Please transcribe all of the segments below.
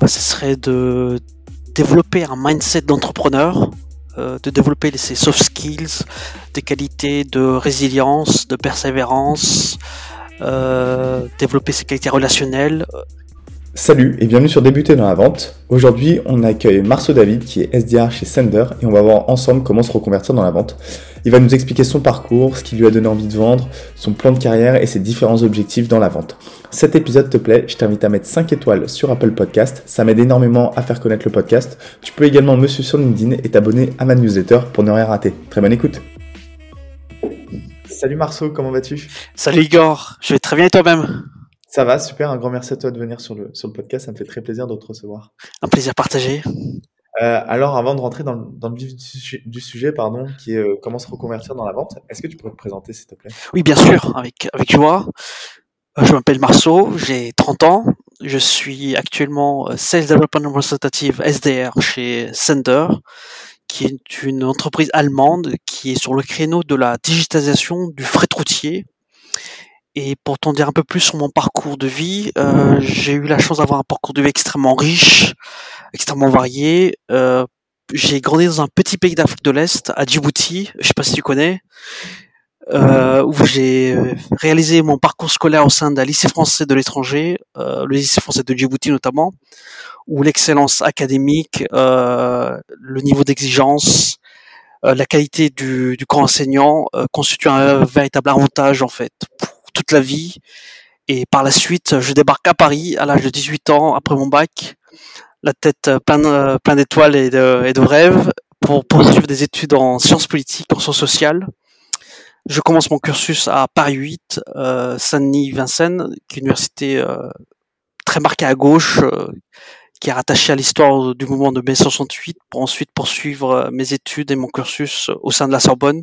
bah, Ce serait de développer un mindset d'entrepreneur, euh, de développer ses soft skills, des qualités de résilience, de persévérance, euh, développer ses qualités relationnelles. Salut et bienvenue sur Débuter dans la vente. Aujourd'hui, on accueille Marceau David qui est SDR chez Sender et on va voir ensemble comment se reconvertir dans la vente. Il va nous expliquer son parcours, ce qui lui a donné envie de vendre, son plan de carrière et ses différents objectifs dans la vente. Cet épisode te plaît, je t'invite à mettre 5 étoiles sur Apple Podcast, ça m'aide énormément à faire connaître le podcast. Tu peux également me suivre sur LinkedIn et t'abonner à ma newsletter pour ne rien rater. Très bonne écoute. Salut Marceau, comment vas-tu? Salut Igor, je vais très bien et toi-même? Ça va, super, un grand merci à toi de venir sur le, sur le podcast, ça me fait très plaisir de te recevoir. Un plaisir partagé. Euh, alors, avant de rentrer dans, le vif du, sujet, pardon, qui est euh, comment se reconvertir dans la vente, est-ce que tu pourrais te présenter, s'il te plaît? Oui, bien sûr, avec, avec joie. Euh, je m'appelle Marceau, j'ai 30 ans. Je suis actuellement Sales Development Representative SDR chez Sender, qui est une entreprise allemande qui est sur le créneau de la digitalisation du fret routier. Et pour t'en dire un peu plus sur mon parcours de vie, euh, j'ai eu la chance d'avoir un parcours de vie extrêmement riche, extrêmement varié. Euh, j'ai grandi dans un petit pays d'Afrique de l'Est, à Djibouti, je sais pas si tu connais, euh, où j'ai réalisé mon parcours scolaire au sein d'un lycée français de l'étranger, le lycée français de Djibouti notamment, où l'excellence académique, le niveau d'exigence, la qualité du, du corps enseignant constitue un véritable avantage en fait toute la vie. Et par la suite, je débarque à Paris à l'âge de 18 ans après mon bac, la tête plein, plein d'étoiles et de, rêves pour poursuivre des études en sciences politiques, en sciences sociales. Je commence mon cursus à Paris 8, euh, Saint-Denis-Vincennes, qui est une université euh, très marquée à gauche, euh, qui est rattachée à l'histoire du mouvement de mai 68, pour ensuite poursuivre euh, mes études et mon cursus au sein de la Sorbonne.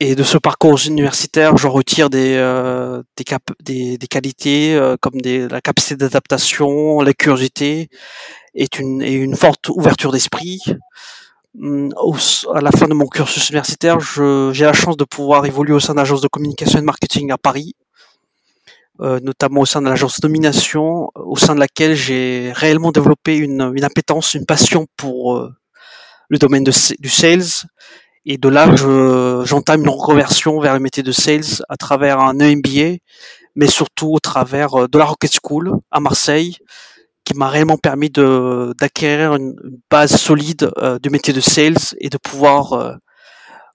Et de ce parcours universitaire, je retire des, euh, des, cap des, des, qualités euh, comme des, la capacité d'adaptation, la curiosité et une, et une forte ouverture d'esprit. Hum, à la fin de mon cursus universitaire, j'ai la chance de pouvoir évoluer au sein de l'agence de communication et de marketing à Paris, euh, notamment au sein de l'agence Domination, au sein de laquelle j'ai réellement développé une, une appétence, une passion pour euh, le domaine de, du sales et de là, j'entame une reconversion vers le métier de sales à travers un EMBA, mais surtout au travers euh, de la Rocket School à Marseille, qui m'a réellement permis d'acquérir une base solide euh, du métier de sales et de pouvoir euh,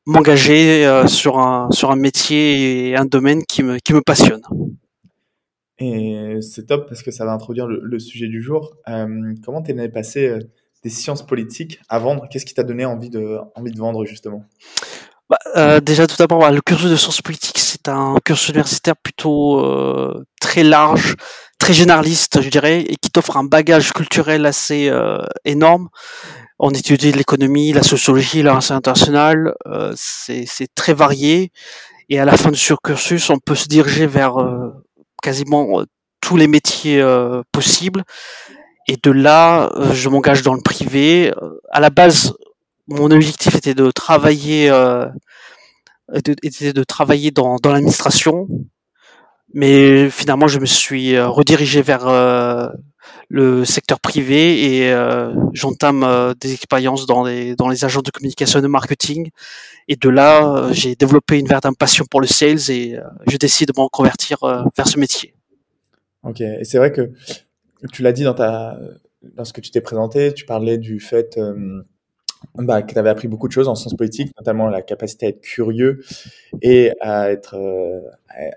m'engager sur un sur un métier et un domaine qui me qui me passionne. Et c'est top parce que ça va introduire le, sujet du jour. comment t'es passé des sciences politiques à vendre Qu'est-ce qui t'a donné envie de, envie de vendre justement? Bah, euh, déjà tout d'abord, bah, le cursus de sciences politiques, c'est un cursus universitaire plutôt euh, très large, très généraliste, je dirais, et qui t'offre un bagage culturel assez euh, énorme. On étudie l'économie, la sociologie, la relations internationale, c'est très varié. Et à la fin de ce cursus, on peut se diriger vers quasiment tous les métiers possibles et de là, euh, je m'engage dans le privé. Euh, à la base, mon objectif était de travailler, euh, était de travailler dans, dans l'administration, mais finalement, je me suis redirigé vers le secteur privé et j'entame des expériences dans les dans les agences de communication et de marketing. Et de là, j'ai développé une véritable passion pour le sales et je décide de me reconvertir vers ce métier. Ok, et c'est vrai que tu l'as dit dans, ta, dans ce que tu t'es présenté, tu parlais du fait euh, bah, que tu avais appris beaucoup de choses en sciences politiques, notamment la capacité à être curieux et à être euh,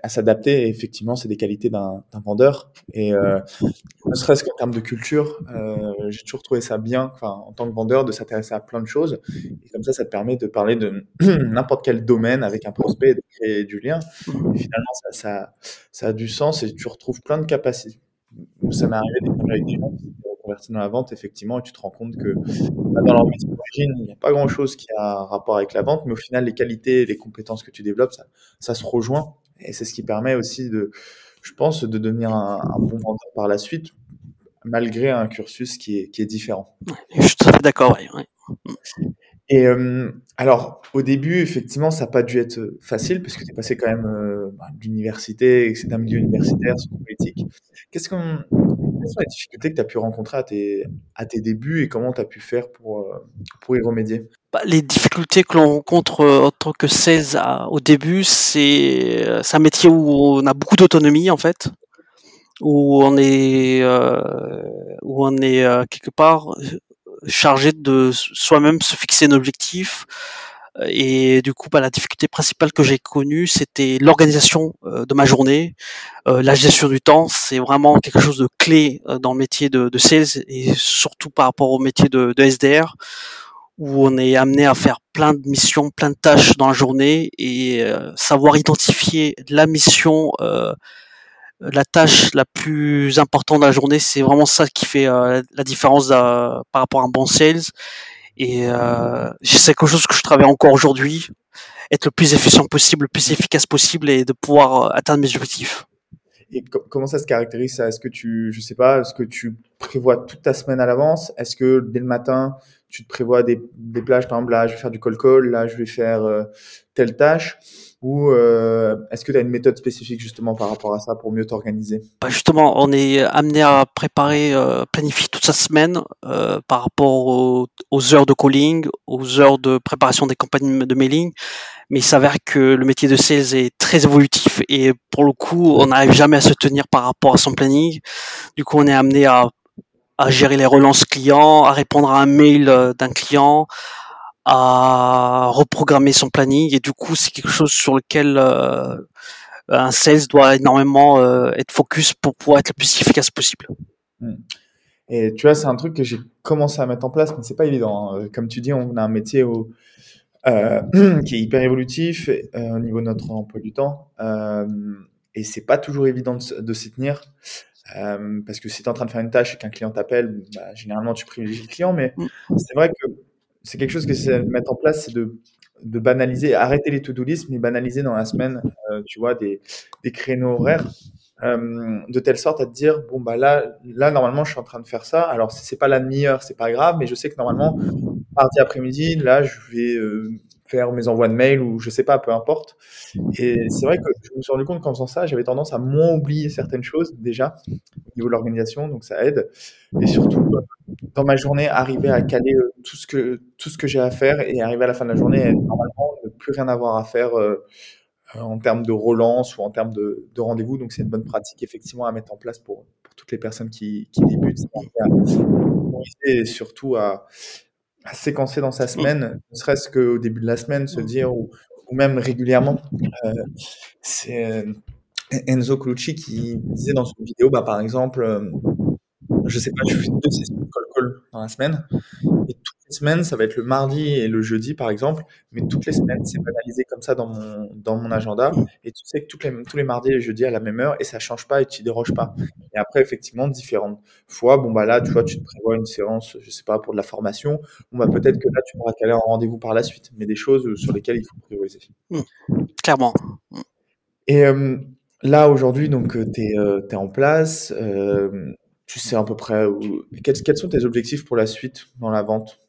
à s'adapter. Effectivement, c'est des qualités d'un vendeur. Et euh, ne serait-ce qu'en termes de culture, euh, j'ai toujours trouvé ça bien, en tant que vendeur, de s'intéresser à plein de choses. Et comme ça, ça te permet de parler de n'importe quel domaine avec un prospect et de créer du lien. Finalement, ça a du sens et tu retrouves plein de capacités ça m'est arrivé d'échanger avec des gens qui s'étaient reconvertis dans la vente, effectivement, et tu te rends compte que bah, dans leur métier d'origine, il n'y a pas grand-chose qui a un rapport avec la vente, mais au final, les qualités et les compétences que tu développes, ça, se rejoint. Et c'est ce qui permet aussi de, je pense, de devenir un, bon vendeur par la suite, malgré un cursus qui est, qui est différent. Je suis tout à fait d'accord, oui. Et euh, alors, au début, effectivement, ça n'a pas dû être facile parce que tu es passé quand même euh, bah, de l'université, c'est un milieu universitaire, sur politique. Quelles sont les difficultés que tu as pu rencontrer à tes, à tes débuts et comment tu as pu faire pour, euh, pour y remédier? Bah, Les difficultés que l'on rencontre euh, en tant que sales au début, c'est un métier où on a beaucoup d'autonomie en fait, où on est, où on est quelque part chargé de soi-même se fixer un objectif, et du coup, bah, la difficulté principale que j'ai connue, c'était l'organisation euh, de ma journée, euh, la gestion du temps. C'est vraiment quelque chose de clé euh, dans le métier de, de, sales et surtout par rapport au métier de, de, SDR, où on est amené à faire plein de missions, plein de tâches dans la journée et savoir identifier la mission. La tâche la plus importante de la journée, c'est vraiment ça qui fait la différence par rapport à un bon sales. Et euh, c'est quelque chose que je travaille encore aujourd'hui, être le plus efficient possible, le plus efficace possible et de pouvoir euh, atteindre mes objectifs. Et comment ça se caractérise Est-ce que tu, je sais pas, est-ce que tu prévois toute ta semaine à l'avance? Est-ce que dès le matin, tu te prévois des, des plages, par exemple, là, je vais faire du call-call, là, je vais faire euh, telle tâche ou euh, est-ce que tu as une méthode spécifique justement par rapport à ça pour mieux t'organiser? Bah Justement, on est amené à préparer, euh, planifier toute sa semaine euh, par rapport aux, aux, heures de calling, aux heures de préparation des campagnes de mailing. Mais il s'avère que le métier de sales est très évolutif et pour le coup, on n'arrive jamais à se tenir par rapport à son planning. Du coup, on est amené à, à gérer les relances clients, à répondre à un mail d'un client, à reprogrammer son planning et du coup c'est quelque chose sur lequel euh, un sales doit énormément euh, être focus pour pouvoir être le plus efficace possible. Hmm. Et tu vois, c'est un truc que j'ai commencé à mettre en place, mais c'est pas évident. Hein. Comme tu dis, on a un métier euh, qui est hyper évolutif au niveau de notre emploi du temps, et c'est pas toujours évident de, s'y tenir. parce que si tu es en train de faire une tâche et qu'un client t'appelle, bah, généralement tu privilégies le client, mais hmm. c'est vrai que c'est quelque chose que c'est mettre en place, c'est de, de, banaliser, arrêter les to-do list, mais banaliser dans la semaine, euh, tu vois, des, des créneaux horaires, euh, de telle sorte à te dire, bon, bah là, là, normalement, je suis en train de faire ça. Alors, si c'est pas la demi-heure, c'est pas grave, mais je sais que normalement, mardi après-midi, là, je vais euh, faire mes envois de mails ou je sais pas, peu importe. Et c'est vrai que je me suis rendu compte qu'en faisant ça, j'avais tendance à moins oublier certaines choses déjà au niveau de l'organisation, donc ça aide. Et surtout, dans ma journée, arriver à caler euh, tout ce que, tout ce que j'ai à faire et arriver à la fin de la journée normalement ne plus rien avoir à faire euh, en termes de relance ou en termes de, de rendez-vous. Donc c'est une bonne pratique effectivement à mettre en place pour, pour toutes les personnes qui, qui débutent. Et surtout à, à séquencer dans sa semaine, ne serait-ce qu'au début de la semaine, se dire, ou, ou même régulièrement. Euh, c'est euh, Enzo Colucci qui disait dans une vidéo, bah, par exemple, euh, je sais pas, je fais deux sessions de call-call dans la semaine, et toutes les semaines, ça va être le mardi et le jeudi, par exemple, mais toutes les semaines, c'est banalisé comme ça dans mon, dans mon agenda, et tu sais que toutes les, tous les mardis et les jeudis à la même heure, et ça change pas et tu déroges pas. Et après, effectivement, différentes fois, bon, bah là, tu vois, tu te prévois une séance, je sais pas, pour de la formation, bon, bah peut-être que là, tu pourras caler un rendez-vous par la suite, mais des choses sur lesquelles il faut prioriser. Mmh. Clairement. Et euh, là, aujourd'hui, donc, tu es, euh, en place, euh, tu sais à peu près où... quels, quels, sont tes objectifs pour la suite dans la vente?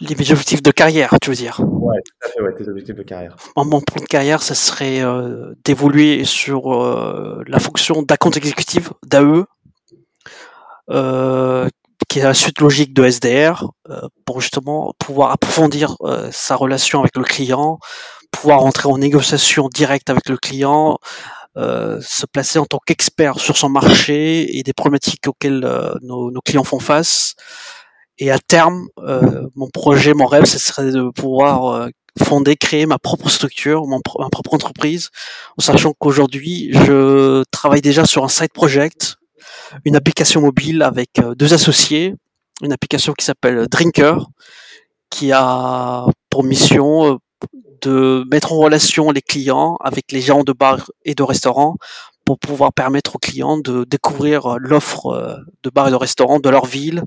Les objectifs de carrière, tu veux dire? Ouais, tout à fait, ouais, tes objectifs de carrière. mon plan de carrière, ça serait euh, d'évoluer sur euh, la fonction d'account exécutive, d'AE, euh, qui est la suite logique de SDR, pour justement pouvoir approfondir sa relation avec le client, pouvoir entrer en négociation directe avec le client, euh, se placer en tant qu'expert sur son marché et des problématiques auxquelles euh, nos, nos, clients font face. Et à terme, euh, mon projet, mon rêve, ce serait de pouvoir fonder, créer ma propre structure, mon, ma propre entreprise, en sachant qu'aujourd'hui, je travaille déjà sur un side project, une application mobile avec deux associés, une application qui s'appelle Drinker, qui a pour mission de mettre en relation les clients avec les gens de bars et de restaurants pour pouvoir permettre aux clients de découvrir l'offre euh, de bars et de restaurants de leur ville,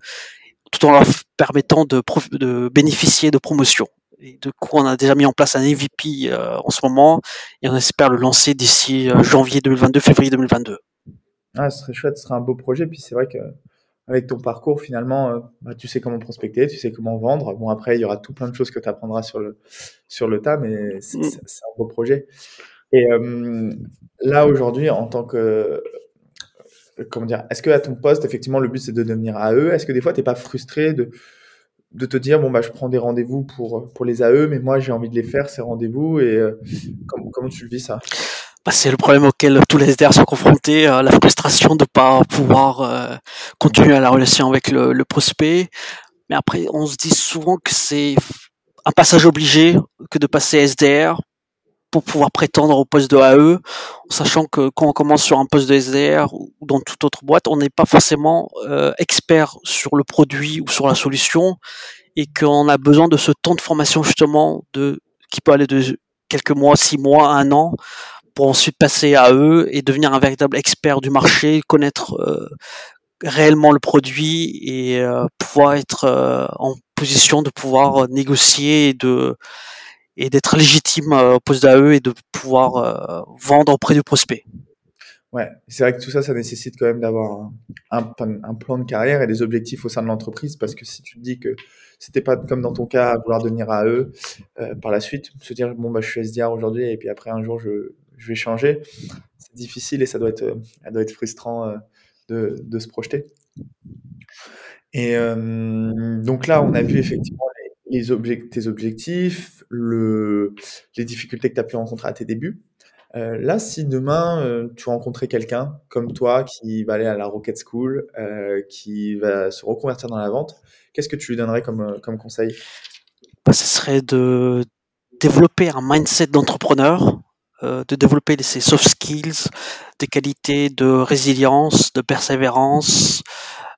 tout en leur permettant de, bénéficier de promotions. Et du coup, on a déjà mis en place un MVP euh, en ce moment et on espère le lancer d'ici euh, janvier 2022, février 2022. Ah, ce serait chouette, ce serait un beau projet. Puis c'est vrai que avec ton parcours, finalement, euh, bah, tu sais comment prospecter, tu sais comment vendre. Bon, après, il y aura tout plein de choses que tu apprendras sur le, sur le tas, mais c'est mm. un beau projet. Et euh, là, aujourd'hui, en tant que comment dire, est-ce que à ton poste, effectivement, le but c'est de devenir AE Est-ce que des fois, tu n'es pas frustré de, de te dire, bon, bah, je prends des rendez-vous pour, pour les AE, mais moi, j'ai envie de les faire, ces rendez-vous, et euh, comment, comment tu le vis ça? Bah, c'est le problème auquel tous les SDR sont confrontés, euh, la frustration de pas pouvoir euh, continuer la relation avec le, prospect. Mais après, on se dit souvent que c'est un passage obligé que de passer SDR pour pouvoir prétendre au poste de AE, sachant que quand on commence sur un poste de SDR ou dans toute autre boîte, on n'est pas forcément euh, expert sur le produit ou sur la solution, et qu'on a besoin de ce temps de formation justement qui peut aller de quelques mois, six mois, un an, pour ensuite passer à eux et devenir un véritable expert du marché, connaître euh, réellement le produit et euh, pouvoir être euh, en position de pouvoir négocier et de et d'être légitime au poste d'AE et de pouvoir vendre auprès du prospect. Ouais, c'est vrai que tout ça, ça nécessite quand même d'avoir un, plan de carrière et des objectifs au sein de l'entreprise parce que si tu te dis que c'était pas comme dans ton cas vouloir devenir AE euh, par la suite, se dire bon bah je suis SDR aujourd'hui et puis après un jour je, je vais changer, c'est difficile et ça doit être, ça doit être frustrant euh, de, se projeter. Et euh, donc là, on a vu effectivement tes objectifs, le, les difficultés que tu as pu rencontrer à tes débuts. Euh, là, si demain euh, tu rencontrais quelqu'un comme toi qui va aller à la Rocket School, euh, qui va se reconvertir dans la vente, qu'est-ce que tu lui donnerais comme, comme conseil? Bah, Ce serait de développer un mindset d'entrepreneur, de développer ses soft skills, des qualités de résilience, de persévérance,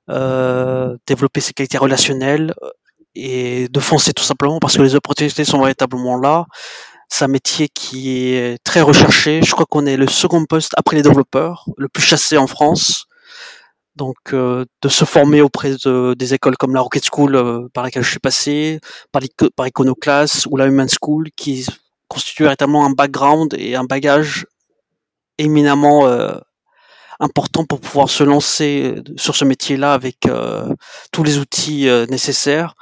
développer ses qualités relationnelles et de foncer tout simplement parce que les opportunités sont véritablement là c'est un métier qui est très recherché. Je crois qu'on est le second poste après les développeurs, le plus chassé en France. Donc, euh, de se former auprès de, des écoles comme la Rocket School euh, par laquelle je suis passé, par, par Iconoclast ou la Human School, qui constituent véritablement un background et un bagage éminemment euh, important pour pouvoir se lancer sur ce métier-là avec tous les outils nécessaires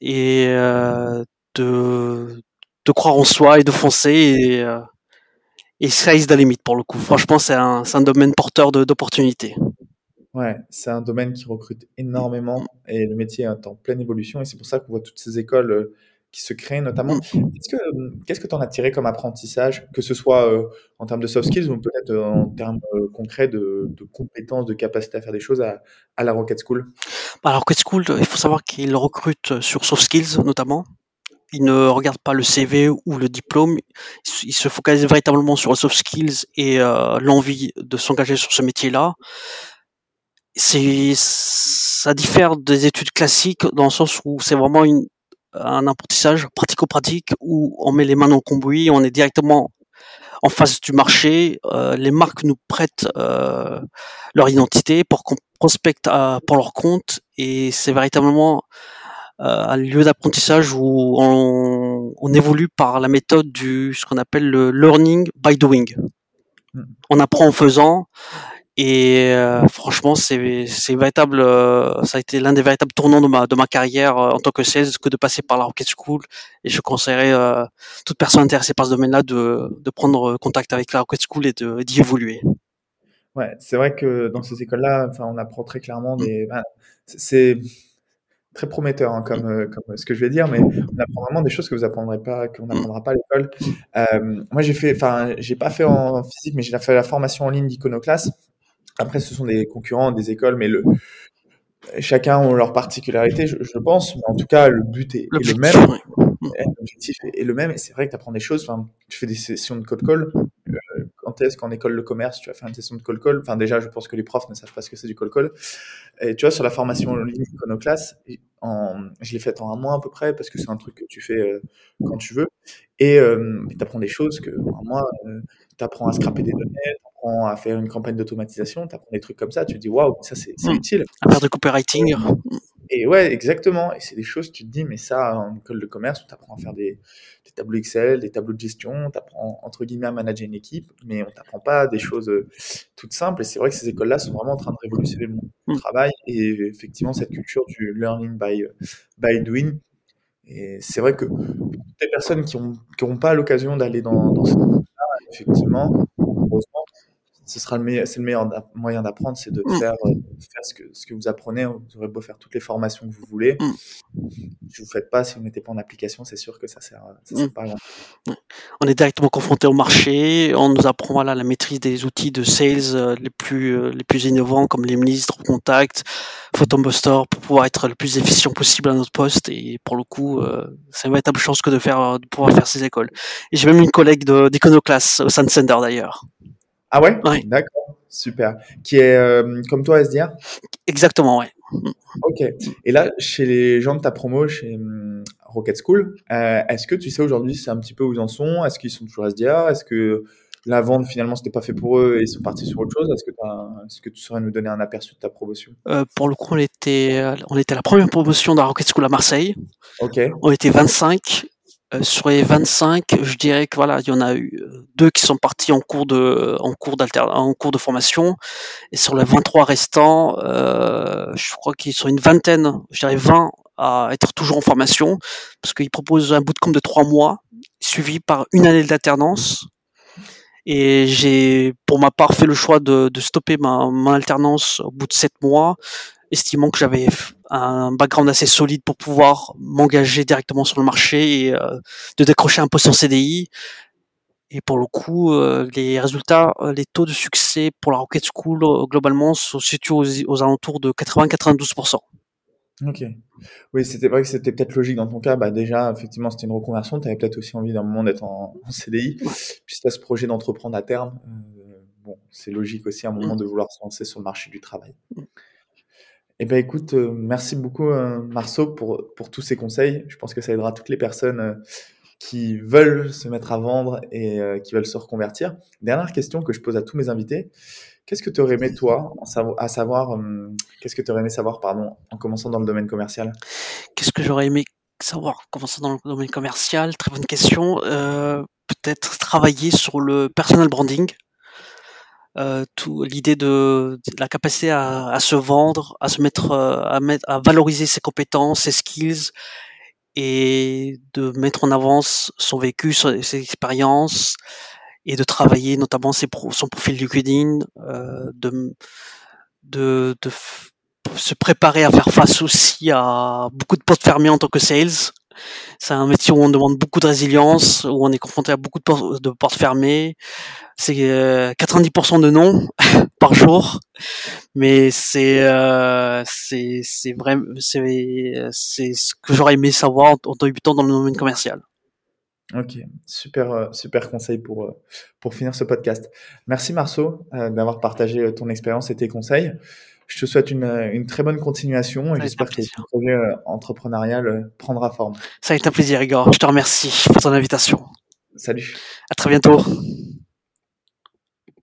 et de croire en soi et de foncer et, euh, et sky's the limit pour le coup. Franchement, c'est un, un, domaine porteur d'opportunités. Ouais, c'est un domaine qui recrute énormément et le métier est en pleine évolution et c'est pour ça qu'on voit toutes ces écoles euh, qui se créent notamment. Mm. Qu'est-ce que tu en as tiré comme apprentissage, que ce soit euh, en termes de soft skills ou peut-être en termes concrets de, de, compétences, de capacité à faire des choses à, à la Rocket School? Bah, La Rocket School, il faut savoir qu'ils recrutent sur soft skills notamment il ne regarde pas le CV ou le diplôme, il se focalise véritablement sur les soft skills et euh, l'envie de s'engager sur ce métier-là. C'est, ça diffère des études classiques dans le sens où c'est vraiment une, un apprentissage pratico-pratique où on met les mains dans le cambouis, on est directement en face du marché. Euh, les marques nous prêtent euh, leur identité pour qu'on prospecte pour leur compte et c'est véritablement euh, un lieu d'apprentissage où on, on, évolue par la méthode du ce qu'on appelle le learning by doing. Hmm. On apprend en faisant et euh, franchement c'est véritable euh, ça a été l'un des véritables tournants de ma de ma carrière en tant que sales que de passer par la Rocket School et je conseillerais toute personne intéressée par ce domaine-là de de prendre contact avec la Rocket School et de d'y évoluer. Ouais, c'est vrai que dans ces écoles-là, enfin, on apprend très clairement des. C'est très prometteur hein, comme, euh, comme ce que je vais dire, mais on apprend vraiment des choses que vous apprendrez pas, qu'on n'apprendra pas à l'école. Euh, moi, j'ai fait, enfin, j'ai pas fait en physique, mais j'ai fait la formation en ligne d'Iconoclast. Après, ce sont des concurrents des écoles, mais le, chacun ont leur particularité, je, pense, mais en tout cas, le but est, le même. L'objectif est, le même, et c'est vrai que tu apprends des choses. Enfin, tu fais des sessions de code call. Euh, quand est-ce qu'en école de commerce, tu vas faire une session de call call Enfin, déjà, je pense que les profs ne savent pas ce que c'est du call call. Et tu vois, sur la formation en ligne Iconoclast, en, je l'ai faite en un mois à peu près, parce que c'est un truc que tu fais euh, quand tu veux. Et euh, tu apprends des choses que, en un mois, tu apprends à scraper des données, apprends à faire une campagne d'automatisation, tu apprends des trucs comme ça. Tu te dis, waouh, ça, c'est mmh. utile. À faire de copywriting. Et ouais, exactement. Et c'est des choses, tu te dis, mais ça, en école de commerce, tu apprends à faire des, des, tableaux Excel, des tableaux de gestion, tu apprends, entre guillemets, à manager une équipe, mais on t'apprend pas des choses euh, toutes simples. Et c'est vrai que ces écoles-là sont vraiment en train de révolutionner le monde du mmh. travail et effectivement, cette culture du learning by, by doing. Et c'est vrai que toutes les personnes qui n'ont qui ont pas l'occasion d'aller dans, dans cette là effectivement, heureusement, ce sera le meilleur, c'est le meilleur moyen d'apprendre, c'est de mm. faire, euh, faire ce, que, ce que vous apprenez. Vous aurez beau faire toutes les formations que vous voulez. Mm. Si vous ne faites pas, si vous ne mettez pas en application, c'est sûr que ça sert, ça sert mm. pas à grand On est directement confronté au marché. On nous apprend voilà, la maîtrise des outils de sales euh, les plus, euh, les plus innovants comme les ministres, Contact, Photobuster pour pouvoir être le plus efficient possible à notre poste. Et pour le coup, c'est une véritable chance que de, faire, de pouvoir faire ces écoles. Et j'ai même une collègue d'Iconoclass au Center d'ailleurs. Ah ouais, D'accord, super. Qui est euh, comme toi, SDR Exactement, ouais. Ok. Et là, chez les gens de ta promo, chez hum, Rocket School, euh, est-ce que tu sais aujourd'hui, c'est un petit peu où ils en sont? Est-ce qu'ils sont toujours SDR Est-ce que la vente, finalement, c'était pas fait pour eux et ils sont partis sur autre chose? Est-ce que, est que, tu saurais nous donner un aperçu de ta promotion? Euh, Pour le coup, on était, on était la première promotion de Rocket School à Marseille. Ok. On était 25 euh, sur les 25, je dirais que voilà, il y en a eu euh, deux qui sont partis en cours de formation. Et sur les 23 restants, euh, je crois qu'ils sont une vingtaine, je dirais 20 à être toujours en formation. Parce qu'ils proposent un bootcamp de trois mois suivi par une année d'alternance. Et j'ai, pour ma part, fait le choix de, stopper ma, ma alternance au bout de sept mois estimant que j'avais un background assez solide pour pouvoir m'engager directement sur le marché et euh, de décrocher un poste en CDI. Et pour le coup, euh, les résultats, euh, les taux de succès pour la Rocket School globalement se situent aux, alentours de 80-92%. Ok. Oui, c'était vrai que c'était peut-être logique dans ton cas. Bah déjà, effectivement, c'était une reconversion. Tu avais peut-être aussi envie d'un moment d'être en, CDI. Puis tu as ce projet d'entreprendre à terme. bon, c'est logique aussi à un moment mm. de vouloir se lancer sur le marché du travail. Eh ben écoute, euh, merci beaucoup euh, Marceau pour, pour tous ces conseils. Je pense que ça aidera toutes les personnes euh, qui veulent se mettre à vendre et qui veulent se reconvertir. Dernière question que je pose à tous mes invités. Qu'est-ce que tu aurais aimé toi à savoir qu'est-ce que tu aurais aimé savoir pardon en commençant dans le domaine commercial? Qu'est-ce que j'aurais aimé savoir en commençant dans le domaine commercial? Très bonne question. Peut-être travailler sur le personal branding euh, tout l'idée de, la capacité à, à, se vendre, à se mettre, euh, à mettre, à valoriser ses compétences, ses skills et de mettre en avance son vécu, ses expériences et de travailler notamment ses son profil LinkedIn, euh, de, de, de se préparer à faire face aussi à beaucoup de portes fermées en tant que sales. C'est un métier où on demande beaucoup de résilience, où on est confronté à beaucoup de, de portes fermées, c'est 90% euh, de non par jour, mais c'est euh, c'est c'est vrai c'est c'est ce que j'aurais aimé savoir en, débutant dans le domaine commercial. Ok, super euh, super conseil pour pour finir ce podcast. Merci Marceau d'avoir partagé ton expérience et tes conseils. Je te souhaite une, une très bonne continuation et j'espère que ton projet entrepreneurial prendra forme. Ça a été un plaisir, Igor. Je te remercie pour ton invitation. Salut. À très bientôt.